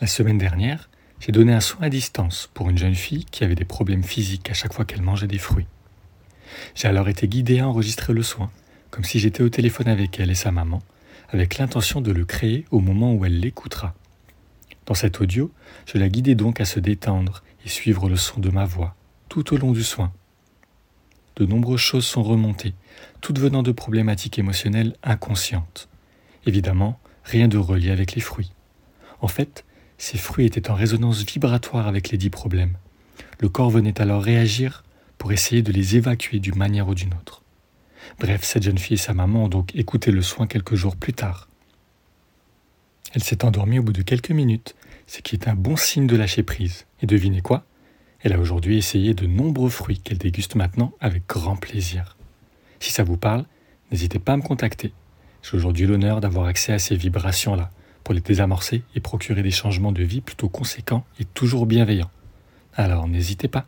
La semaine dernière, j'ai donné un soin à distance pour une jeune fille qui avait des problèmes physiques à chaque fois qu'elle mangeait des fruits. J'ai alors été guidé à enregistrer le soin, comme si j'étais au téléphone avec elle et sa maman, avec l'intention de le créer au moment où elle l'écoutera. Dans cet audio, je la guidais donc à se détendre et suivre le son de ma voix tout au long du soin. De nombreuses choses sont remontées, toutes venant de problématiques émotionnelles inconscientes. Évidemment, rien de relié avec les fruits. En fait, ces fruits étaient en résonance vibratoire avec les dix problèmes. Le corps venait alors réagir pour essayer de les évacuer d'une manière ou d'une autre. Bref, cette jeune fille et sa maman ont donc écouté le soin quelques jours plus tard. Elle s'est endormie au bout de quelques minutes, ce qui est un bon signe de lâcher prise. Et devinez quoi? Elle a aujourd'hui essayé de nombreux fruits qu'elle déguste maintenant avec grand plaisir. Si ça vous parle, n'hésitez pas à me contacter. J'ai aujourd'hui l'honneur d'avoir accès à ces vibrations-là pour les désamorcer et procurer des changements de vie plutôt conséquents et toujours bienveillants. Alors n'hésitez pas.